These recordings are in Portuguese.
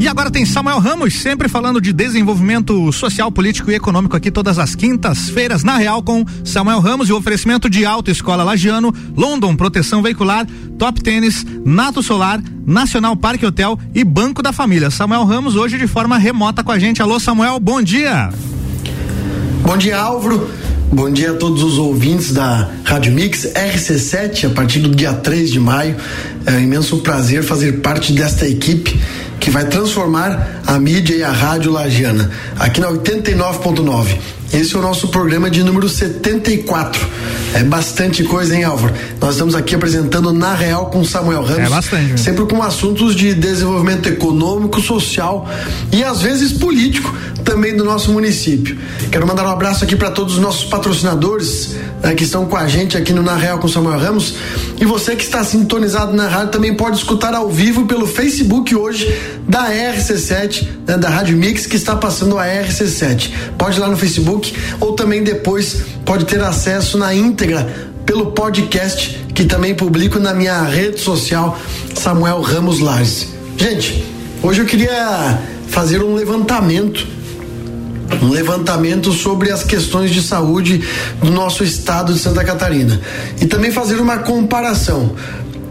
E agora tem Samuel Ramos, sempre falando de desenvolvimento social, político e econômico aqui todas as quintas-feiras, na Real, com Samuel Ramos e o oferecimento de Autoescola Lagiano, London Proteção Veicular, Top Tênis, Nato Solar, Nacional Parque Hotel e Banco da Família. Samuel Ramos hoje de forma remota com a gente. Alô, Samuel, bom dia. Bom dia, Álvaro. Bom dia a todos os ouvintes da Rádio Mix RC7, a partir do dia 3 de maio. É um imenso prazer fazer parte desta equipe que vai transformar a mídia e a rádio lagiana, aqui na 89.9. Esse é o nosso programa de número 74. É bastante coisa, hein, Álvaro? Nós estamos aqui apresentando Na Real com Samuel Ramos. É bastante. Sempre com assuntos de desenvolvimento econômico, social e às vezes político também do nosso município. Quero mandar um abraço aqui para todos os nossos patrocinadores né, que estão com a gente aqui no Na Real com Samuel Ramos. E você que está sintonizado na rádio também pode escutar ao vivo pelo Facebook hoje da RC7, né, da Rádio Mix, que está passando a RC7. Pode ir lá no Facebook ou também depois pode ter acesso na íntegra pelo podcast que também publico na minha rede social Samuel Ramos Lages. Gente, hoje eu queria fazer um levantamento um levantamento sobre as questões de saúde do nosso estado de Santa Catarina e também fazer uma comparação.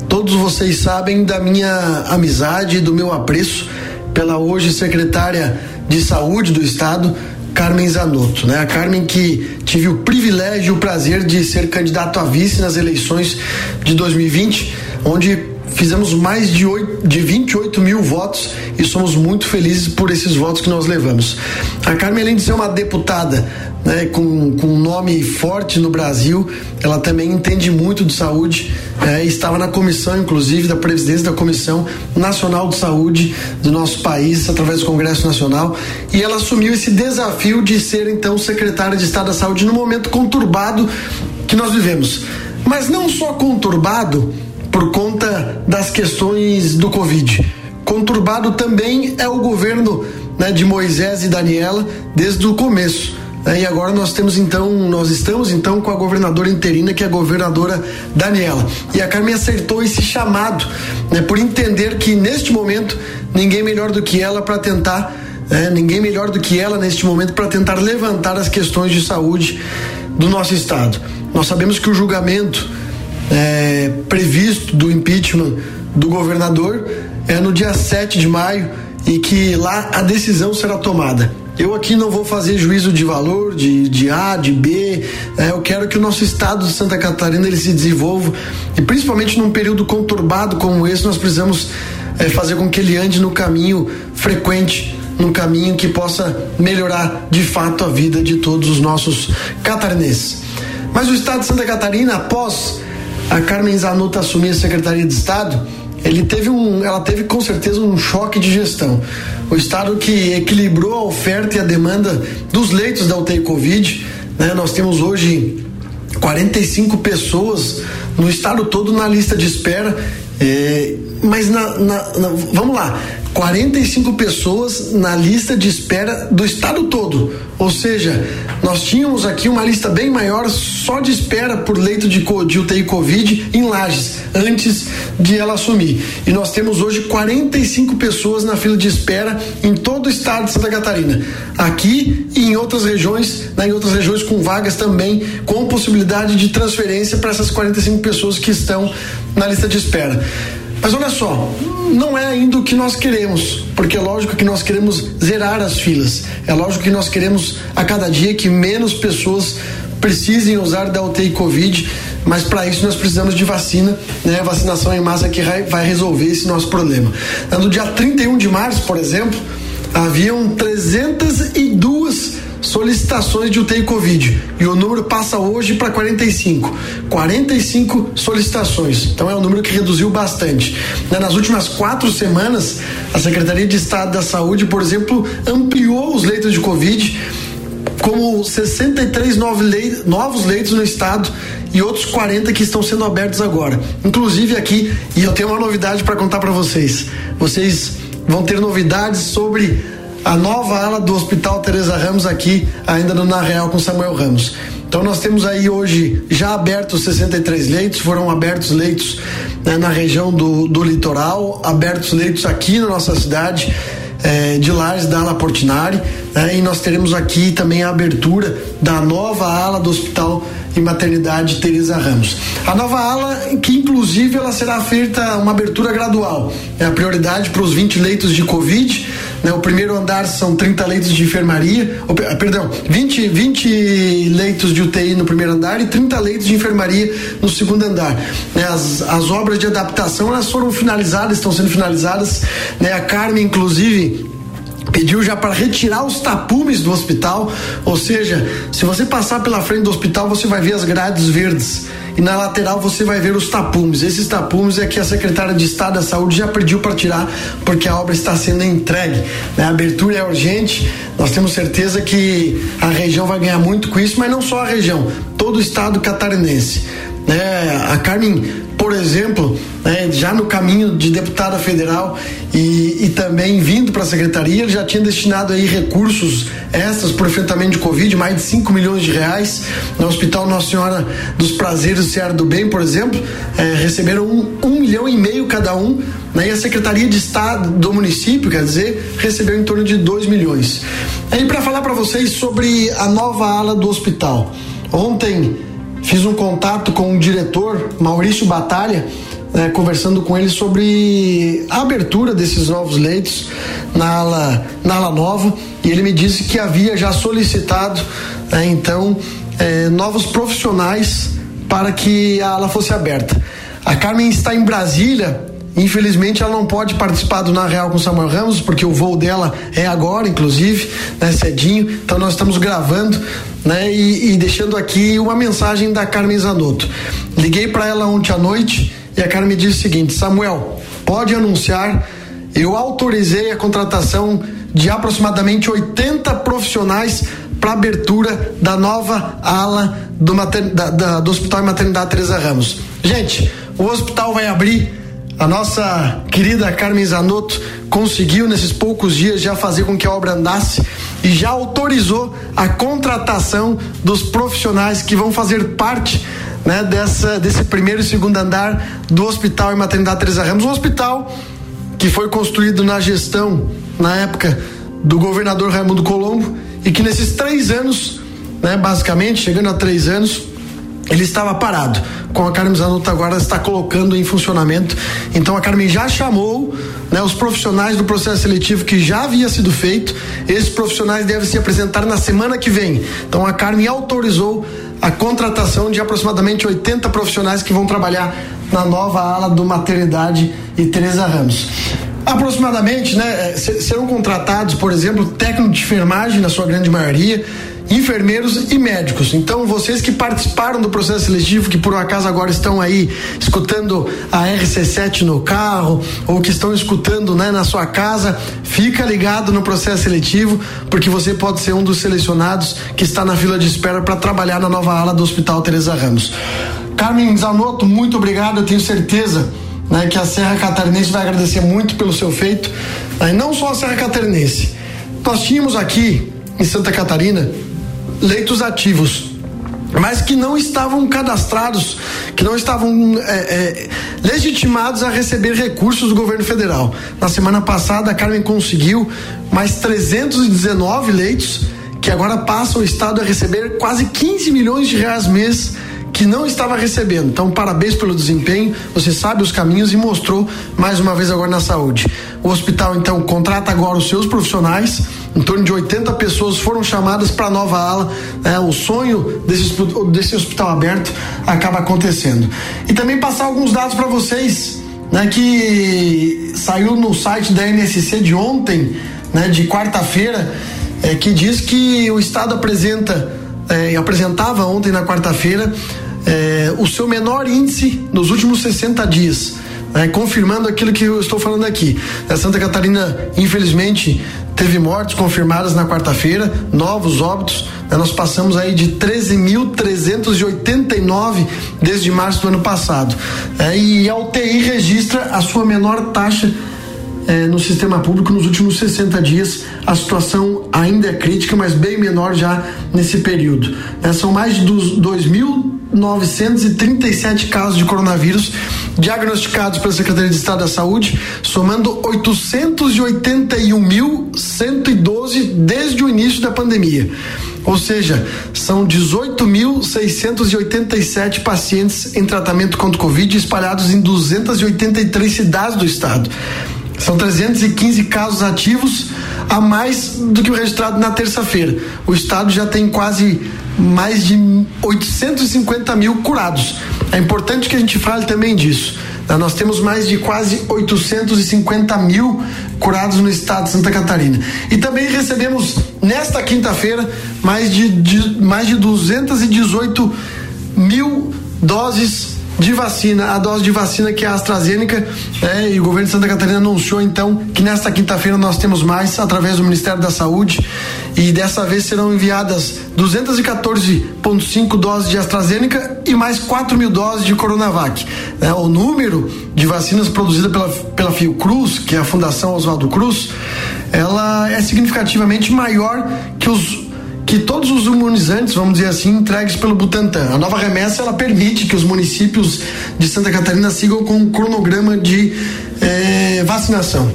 Todos vocês sabem da minha amizade e do meu apreço pela hoje secretária de saúde do estado, Carmen Zanotto, né? A Carmen que tive o privilégio e o prazer de ser candidato a vice nas eleições de 2020, onde fizemos mais de, 8, de 28 mil votos e somos muito felizes por esses votos que nós levamos. A Carmen, além de ser uma deputada né, com, com um nome forte no Brasil, ela também entende muito de saúde. É, estava na comissão, inclusive, da presidência da Comissão Nacional de Saúde do nosso país, através do Congresso Nacional, e ela assumiu esse desafio de ser, então, secretária de Estado da Saúde no momento conturbado que nós vivemos. Mas não só conturbado, por conta das questões do Covid. Conturbado também é o governo né, de Moisés e Daniela desde o começo. Né, e agora nós temos então, nós estamos então com a governadora interina, que é a governadora Daniela. E a Carmen acertou esse chamado, né, por entender que neste momento ninguém melhor do que ela para tentar, né, ninguém melhor do que ela neste momento para tentar levantar as questões de saúde do nosso estado. Nós sabemos que o julgamento é, previsto do impeachment do governador é no dia 7 de maio e que lá a decisão será tomada. Eu aqui não vou fazer juízo de valor, de, de A, de B. É, eu quero que o nosso estado de Santa Catarina ele se desenvolva e principalmente num período conturbado como esse nós precisamos é, fazer com que ele ande no caminho frequente, num caminho que possa melhorar de fato a vida de todos os nossos catarinenses. Mas o estado de Santa Catarina, após a Carmen Zanotto assumir a Secretaria de Estado, ele teve um, ela teve com certeza um choque de gestão. O Estado que equilibrou a oferta e a demanda dos leitos da UTI Covid, né? Nós temos hoje 45 pessoas no estado todo na lista de espera, é, mas na, na, na, vamos lá, 45 pessoas na lista de espera do estado todo. Ou seja, nós tínhamos aqui uma lista bem maior só de espera por leito de, de UTI Covid em Lages, antes de ela assumir. E nós temos hoje 45 pessoas na fila de espera em todo o estado de Santa Catarina. Aqui e em outras regiões, né, em outras regiões com vagas também, com possibilidade de transferência para essas 45 pessoas que estão na lista de espera. Mas olha só, não é ainda o que nós queremos, porque é lógico que nós queremos zerar as filas. É lógico que nós queremos a cada dia que menos pessoas precisem usar da UTI Covid, mas para isso nós precisamos de vacina, né? Vacinação em massa que vai resolver esse nosso problema. No dia 31 de março, por exemplo, haviam 302 solicitações de UTI Covid e o número passa hoje para 45. 45 solicitações. Então é um número que reduziu bastante. Né, nas últimas quatro semanas, a Secretaria de Estado da Saúde, por exemplo, ampliou os leitos de Covid como 63 novos leitos no estado e outros 40 que estão sendo abertos agora. Inclusive aqui, e eu tenho uma novidade para contar para vocês. Vocês vão ter novidades sobre a nova ala do Hospital Teresa Ramos aqui, ainda no Na Real com Samuel Ramos. Então nós temos aí hoje já abertos 63 leitos, foram abertos leitos né, na região do, do litoral, abertos leitos aqui na nossa cidade. É, de Lares da Ala Portinari, né, e nós teremos aqui também a abertura da nova ala do Hospital e Maternidade Teresa Ramos. A nova ala, que inclusive ela será feita uma abertura gradual. É a prioridade para os 20 leitos de Covid. Né? O primeiro andar são 30 leitos de enfermaria, ah, perdão, 20, 20 leitos de UTI no primeiro andar e 30 leitos de enfermaria no segundo andar. Né? As, as obras de adaptação elas foram finalizadas, estão sendo finalizadas. Né? A Carmen, inclusive, pediu já para retirar os tapumes do hospital, ou seja, se você passar pela frente do hospital, você vai ver as grades verdes e na lateral você vai ver os tapumes. Esses tapumes é que a secretária de Estado da Saúde já pediu para tirar porque a obra está sendo entregue. Né? A abertura é urgente, nós temos certeza que a região vai ganhar muito com isso, mas não só a região, todo o estado catarinense. Né? A Carmen por exemplo, né, já no caminho de deputada federal e, e também vindo para a secretaria, já tinha destinado aí recursos extras para o enfrentamento de Covid, mais de 5 milhões de reais. No Hospital Nossa Senhora dos Prazeres do Ceará do Bem, por exemplo, é, receberam um, um milhão e meio cada um, né, e a Secretaria de Estado do município, quer dizer, recebeu em torno de 2 milhões. Aí para falar para vocês sobre a nova ala do hospital. Ontem Fiz um contato com o diretor, Maurício Batalha, né, conversando com ele sobre a abertura desses novos leitos na ala, na ala nova e ele me disse que havia já solicitado né, então eh, novos profissionais para que a ala fosse aberta. A Carmen está em Brasília Infelizmente ela não pode participar do Na Real com Samuel Ramos, porque o voo dela é agora, inclusive, né, cedinho. Então nós estamos gravando, né, e, e deixando aqui uma mensagem da Carmen Zanotto. Liguei para ela ontem à noite e a Carmen disse o seguinte: Samuel, pode anunciar, eu autorizei a contratação de aproximadamente 80 profissionais para abertura da nova ala do, da, da, do Hospital Maternidade Teresa Ramos. Gente, o hospital vai abrir a nossa querida Carmen Zanotto conseguiu nesses poucos dias já fazer com que a obra andasse e já autorizou a contratação dos profissionais que vão fazer parte né, dessa, desse primeiro e segundo andar do Hospital e Maternidade Teresa Ramos, um hospital que foi construído na gestão, na época, do governador Raimundo Colombo e que nesses três anos, né, basicamente, chegando a três anos, ele estava parado. Com a Carmen Zanotto agora está colocando em funcionamento. Então a Carmen já chamou né, os profissionais do processo seletivo que já havia sido feito. Esses profissionais devem se apresentar na semana que vem. Então a Carmen autorizou a contratação de aproximadamente 80 profissionais que vão trabalhar na nova ala do Maternidade e Teresa Ramos aproximadamente, né, serão contratados, por exemplo, técnicos de enfermagem, na sua grande maioria, enfermeiros e médicos. Então, vocês que participaram do processo seletivo, que por um acaso agora estão aí escutando a RC7 no carro, ou que estão escutando né, na sua casa, fica ligado no processo seletivo, porque você pode ser um dos selecionados que está na fila de espera para trabalhar na nova ala do Hospital Teresa Ramos. Carmen Zanotto, muito obrigado, eu tenho certeza né, que a Serra Catarinense vai agradecer muito pelo seu feito, né, não só a Serra Catarinense. Nós tínhamos aqui em Santa Catarina leitos ativos, mas que não estavam cadastrados, que não estavam é, é, legitimados a receber recursos do governo federal. Na semana passada, a Carmen conseguiu mais 319 leitos, que agora passam o Estado a receber quase 15 milhões de reais mês que não estava recebendo. Então, parabéns pelo desempenho. Você sabe os caminhos e mostrou mais uma vez agora na saúde. O hospital, então, contrata agora os seus profissionais. Em torno de 80 pessoas foram chamadas para a nova ala. Né? O sonho desse, desse hospital aberto acaba acontecendo. E também passar alguns dados para vocês, né? Que saiu no site da NSC de ontem, né? De quarta-feira, é, que diz que o Estado apresenta é, apresentava ontem na quarta-feira é, o seu menor índice nos últimos 60 dias. É, confirmando aquilo que eu estou falando aqui. A Santa Catarina, infelizmente, teve mortes confirmadas na quarta-feira, novos óbitos. Né, nós passamos aí de 13.389 desde março do ano passado. É, e a UTI registra a sua menor taxa eh, no sistema público nos últimos 60 dias. A situação ainda é crítica, mas bem menor já nesse período. Eh, são mais de 2.937 casos de coronavírus diagnosticados pela Secretaria de Estado da Saúde, somando 881.112 desde o início da pandemia. Ou seja, são 18.687 pacientes em tratamento contra o Covid espalhados em 283 cidades do estado. São 315 casos ativos a mais do que o registrado na terça-feira. O estado já tem quase mais de 850 mil curados. É importante que a gente fale também disso. Né? Nós temos mais de quase 850 mil curados no estado de Santa Catarina. E também recebemos nesta quinta-feira mais de, de, mais de 218 mil doses de vacina, a dose de vacina que é a AstraZeneca, é, e o governo de Santa Catarina anunciou então que nesta quinta-feira nós temos mais através do Ministério da Saúde e dessa vez serão enviadas 214,5 doses de AstraZeneca e mais 4 mil doses de Coronavac. É, o número de vacinas produzidas pela, pela Fiocruz, que é a Fundação Oswaldo Cruz, ela é significativamente maior que os que todos os imunizantes, vamos dizer assim, entregues pelo Butantan. A nova remessa ela permite que os municípios de Santa Catarina sigam com um cronograma de eh, vacinação.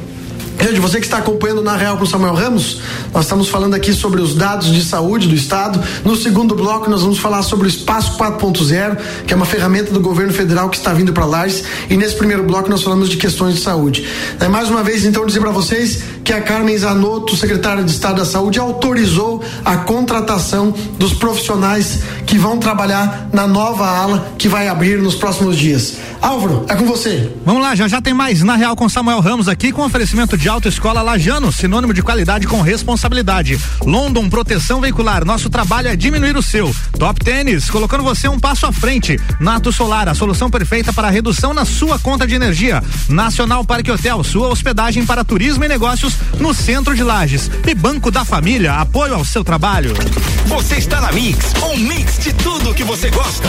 Gente, você que está acompanhando na Real com Samuel Ramos, nós estamos falando aqui sobre os dados de saúde do Estado. No segundo bloco, nós vamos falar sobre o Espaço 4.0, que é uma ferramenta do governo federal que está vindo para Lages. E nesse primeiro bloco, nós falamos de questões de saúde. É, mais uma vez, então, dizer para vocês que a Carmen Zanotto, secretária de Estado da Saúde, autorizou a contratação dos profissionais que vão trabalhar na nova ala que vai abrir nos próximos dias. Álvaro, é com você. Vamos lá, já já tem mais na Real com Samuel Ramos aqui com oferecimento de Autoescola Lajano, sinônimo de qualidade com responsabilidade. London Proteção Veicular, nosso trabalho é diminuir o seu. Top Tênis, colocando você um passo à frente. Nato Solar, a solução perfeita para a redução na sua conta de energia. Nacional Parque Hotel, sua hospedagem para turismo e negócios no centro de Lages. E Banco da Família, apoio ao seu trabalho. Você está na Mix, um mix de tudo que você gosta.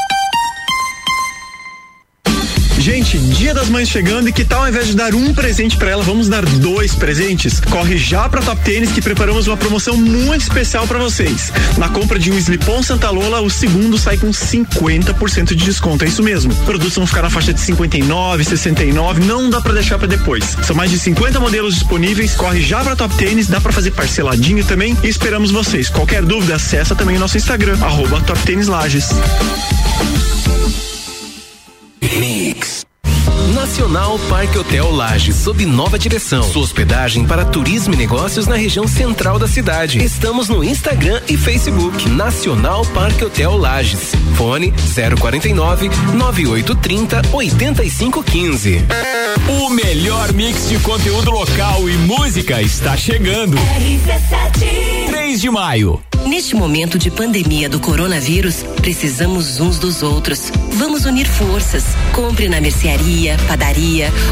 Gente, Dia das Mães chegando e que tal ao invés de dar um presente para ela, vamos dar dois presentes? Corre já para Top Tênis que preparamos uma promoção muito especial para vocês. Na compra de um Slipon Santa Lola, o segundo sai com 50% de desconto. É isso mesmo. Produtos vão ficar na faixa de 59, 69, não dá para deixar para depois. São mais de 50 modelos disponíveis. Corre já para Top Tênis, dá para fazer parceladinho também e esperamos vocês. Qualquer dúvida, acessa também o nosso Instagram, arroba Top Tênis Lages. Nacional Parque Hotel Lages, sob nova direção. Sua hospedagem para turismo e negócios na região central da cidade. Estamos no Instagram e Facebook. Nacional Parque Hotel Lages. Fone 049 9830 8515. O melhor mix de conteúdo local e música está chegando. RC7 2 de maio. Neste momento de pandemia do coronavírus, precisamos uns dos outros. Vamos unir forças. Compre na mercearia, padaria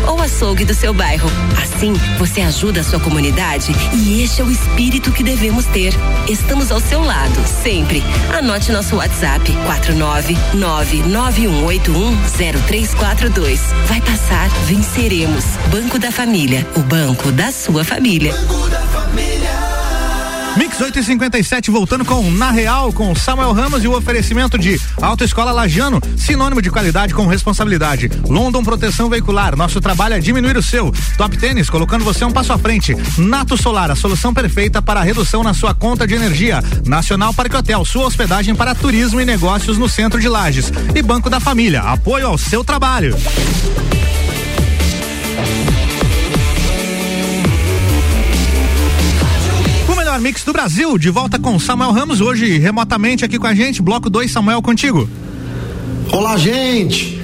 ou açougue do seu bairro. Assim, você ajuda a sua comunidade e este é o espírito que devemos ter. Estamos ao seu lado, sempre. Anote nosso WhatsApp: 49991810342. Vai passar, venceremos. Banco da Família, o banco da sua família. Banco da Família. Mix 857 voltando com Na Real, com Samuel Ramos e o oferecimento de Autoescola Lajano, sinônimo de qualidade com responsabilidade. London Proteção Veicular, nosso trabalho é diminuir o seu. Top Tênis, colocando você um passo à frente. Nato Solar, a solução perfeita para a redução na sua conta de energia. Nacional Parque Hotel, sua hospedagem para turismo e negócios no centro de Lages. E Banco da Família, apoio ao seu trabalho. Melhor mix do Brasil, de volta com Samuel Ramos, hoje remotamente aqui com a gente, bloco 2, Samuel, contigo. Olá, gente!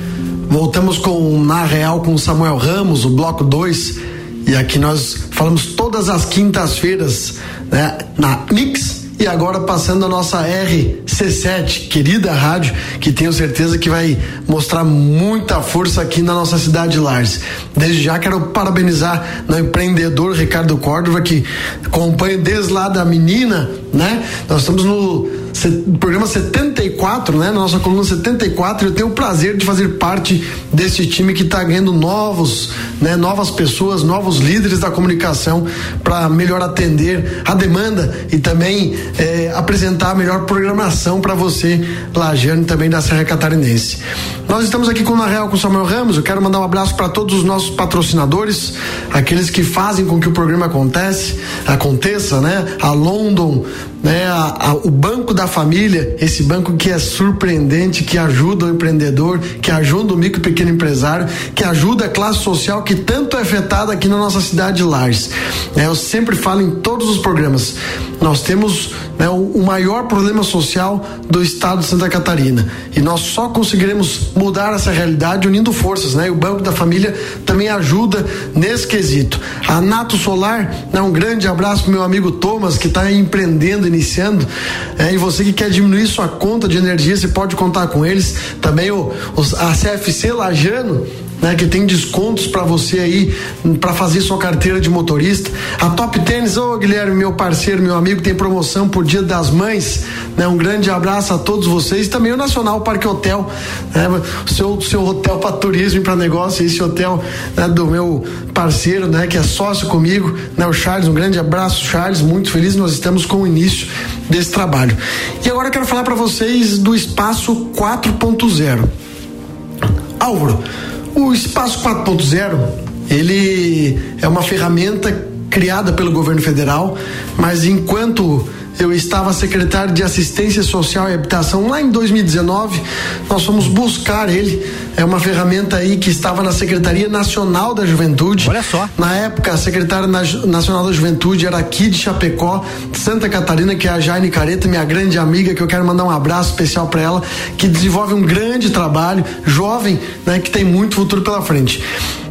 Voltamos com Na Real com Samuel Ramos, o bloco 2, e aqui nós falamos todas as quintas-feiras, né, na Mix e agora passando a nossa RC7, querida rádio, que tenho certeza que vai mostrar muita força aqui na nossa cidade de Lages. Desde já quero parabenizar o empreendedor Ricardo Córdova, que acompanha desde lá da menina, né? Nós estamos no programa 74, né? Nossa coluna 74, eu tenho o prazer de fazer parte desse time que está ganhando novos, né? Novas pessoas, novos líderes da comunicação para melhor atender a demanda e também é, apresentar a melhor programação para você, Lajane, também da Serra Catarinense. Nós estamos aqui com Na Real com Samuel Ramos. Eu quero mandar um abraço para todos os nossos patrocinadores, aqueles que fazem com que o programa acontece, aconteça, né? A London, né? A, a, o Banco da Família, esse banco que é surpreendente, que ajuda o empreendedor, que ajuda o micro e pequeno empresário, que ajuda a classe social que tanto é afetada aqui na nossa cidade de Lages. É, eu sempre falo em todos os programas, nós temos né, o, o maior problema social do estado de Santa Catarina e nós só conseguiremos mudar essa realidade unindo forças, né? O Banco da Família também ajuda nesse quesito. A Nato Solar, né, um grande abraço pro meu amigo Thomas que está empreendendo, iniciando, é, e você que quer diminuir sua conta de energia, você pode contar com eles. Também o, os, a CFC Lajano, né, que tem descontos para você aí para fazer sua carteira de motorista. A Top Tênis, ô Guilherme, meu parceiro, meu amigo, tem promoção por Dia das Mães. Né, um grande abraço a todos vocês. Também o Nacional Parque Hotel, né, seu, seu hotel para turismo e para negócio. Esse hotel né, do meu parceiro, né, que é sócio comigo, né, o Charles. Um grande abraço, Charles. Muito feliz. Nós estamos com o início desse trabalho. E agora eu quero falar para vocês do espaço 4.0. Álvaro, o Espaço 4.0, ele é uma ferramenta criada pelo governo federal, mas enquanto eu estava secretário de Assistência Social e Habitação lá em 2019. Nós fomos buscar ele. É uma ferramenta aí que estava na Secretaria Nacional da Juventude. Olha só. Na época, a Secretária Nacional da Juventude era aqui de Chapecó, Santa Catarina, que é a Jaine Careta, minha grande amiga, que eu quero mandar um abraço especial para ela, que desenvolve um grande trabalho, jovem, né, que tem muito futuro pela frente.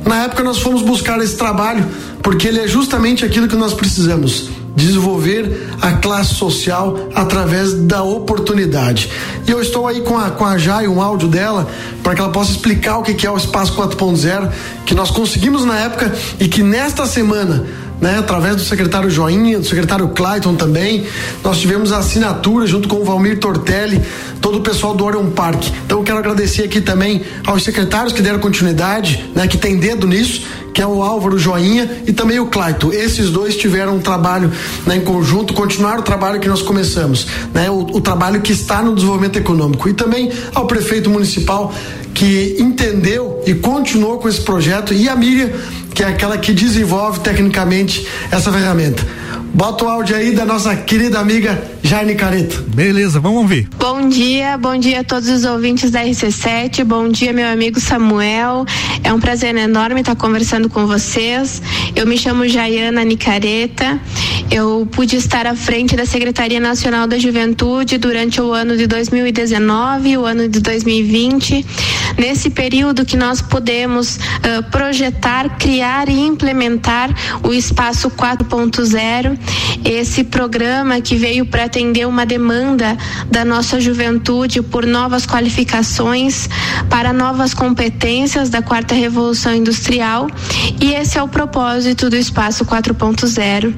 Na época, nós fomos buscar esse trabalho porque ele é justamente aquilo que nós precisamos desenvolver a classe social através da oportunidade. E eu estou aí com a, com a Jai, um áudio dela, para que ela possa explicar o que é o Espaço 4.0, que nós conseguimos na época e que nesta semana né, através do secretário Joinha, do secretário Clayton também. Nós tivemos a assinatura junto com o Valmir Tortelli, todo o pessoal do Orion Park. Então eu quero agradecer aqui também aos secretários que deram continuidade, né, que tem dedo nisso, que é o Álvaro Joinha e também o Clayton. Esses dois tiveram um trabalho né, em conjunto, continuaram o trabalho que nós começamos, né, o, o trabalho que está no desenvolvimento econômico. E também ao prefeito municipal que entendeu e continuou com esse projeto e a Miriam que é aquela que desenvolve tecnicamente essa ferramenta. Bota o áudio aí da nossa querida amiga Jaine Careto. Beleza, vamos ouvir. Bom dia, bom dia a todos os ouvintes da RC7. Bom dia, meu amigo Samuel. É um prazer enorme estar conversando com vocês. Eu me chamo Jaiana Nicareta Eu pude estar à frente da Secretaria Nacional da Juventude durante o ano de 2019 e o ano de 2020. Nesse período que nós podemos uh, projetar, criar e implementar o Espaço 4.0, esse programa que veio para atender uma demanda da nossa juventude por novas qualificações, para novas competências da quarta revolução industrial. E esse é o propósito do Espaço 4.0.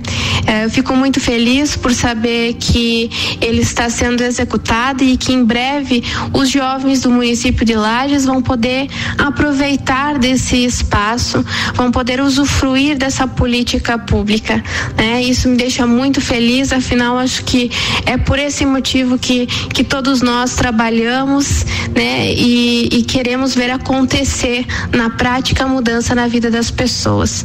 É, eu fico muito feliz por saber que ele está sendo executado e que em breve os jovens do município de Lages vão poder aproveitar desse espaço, vão poder usufruir dessa política pública. Né? Isso me deixa muito feliz, afinal, acho que é por esse motivo que, que todos nós trabalhamos né? e, e queremos ver acontecer na prática a mudança na vida das pessoas.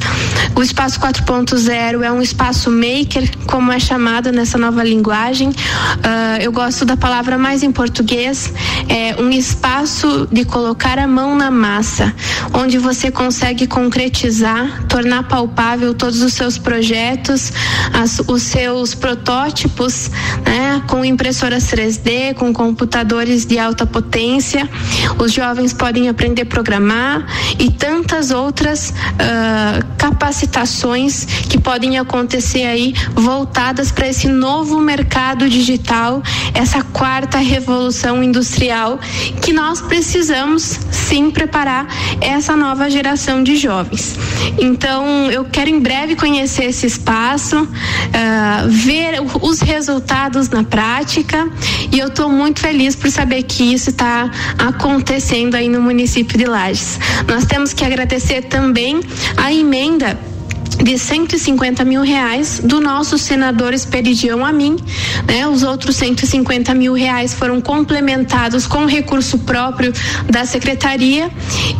O Espaço 4.0 é um espaço maker, como é chamado nessa nova linguagem. Uh, eu gosto da palavra mais em português, é um espaço de colocar a mão na massa, onde você consegue concretizar, tornar palpável todos os seus projetos, as, os seus protótipos, né, com impressoras 3D, com computadores de alta potência. Os jovens podem aprender a programar e tantas outras uh, capacitações que podem acontecer aí voltadas para esse novo mercado digital, essa quarta revolução industrial que nós precisamos sim preparar essa nova geração de jovens. Então, eu quero em breve conhecer esse espaço, uh, ver os resultados na prática e eu estou muito feliz por saber que isso está acontecendo aí no município de Lages. Nós temos que agradecer também a emenda de 150 mil reais do nosso senador Esperidião a mim, né? Os outros 150 mil reais foram complementados com recurso próprio da secretaria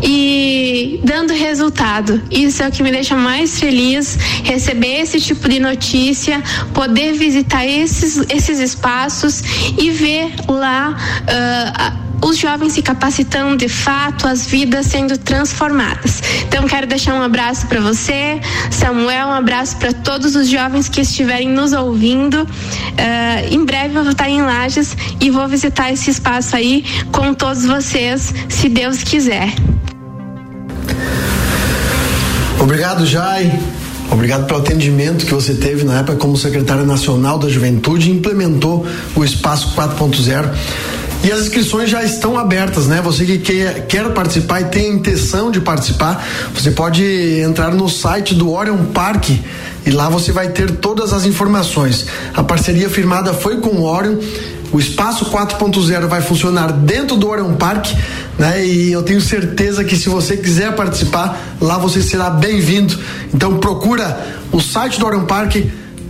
e dando resultado. Isso é o que me deixa mais feliz, receber esse tipo de notícia, poder visitar esses, esses espaços e ver lá uh, jovens se capacitando de fato, as vidas sendo transformadas. Então quero deixar um abraço para você, Samuel, um abraço para todos os jovens que estiverem nos ouvindo. Uh, em breve eu vou estar em Lages e vou visitar esse espaço aí com todos vocês, se Deus quiser. Obrigado, Jai. Obrigado pelo atendimento que você teve na época como secretária nacional da Juventude e implementou o Espaço 4.0 e as inscrições já estão abertas, né? Você que quer, quer participar e tem intenção de participar, você pode entrar no site do Orion Park e lá você vai ter todas as informações. A parceria firmada foi com o Orion. O espaço 4.0 vai funcionar dentro do Orion Park, né? E eu tenho certeza que se você quiser participar, lá você será bem-vindo. Então procura o site do Orion Park,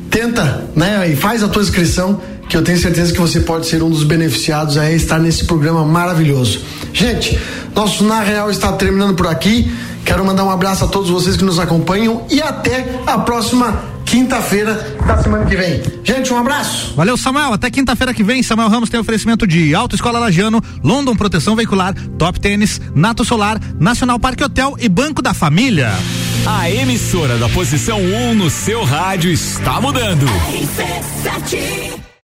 tenta, né? E faz a tua inscrição que eu tenho certeza que você pode ser um dos beneficiados a estar nesse programa maravilhoso. Gente, nosso Na Real está terminando por aqui. Quero mandar um abraço a todos vocês que nos acompanham e até a próxima quinta-feira da semana que vem. Gente, um abraço. Valeu, Samuel. Até quinta-feira que vem. Samuel Ramos tem oferecimento de Autoescola Lajano, London Proteção Veicular, Top Tênis, Nato Solar, Nacional Parque Hotel e Banco da Família. A emissora da posição 1 um no seu rádio está mudando.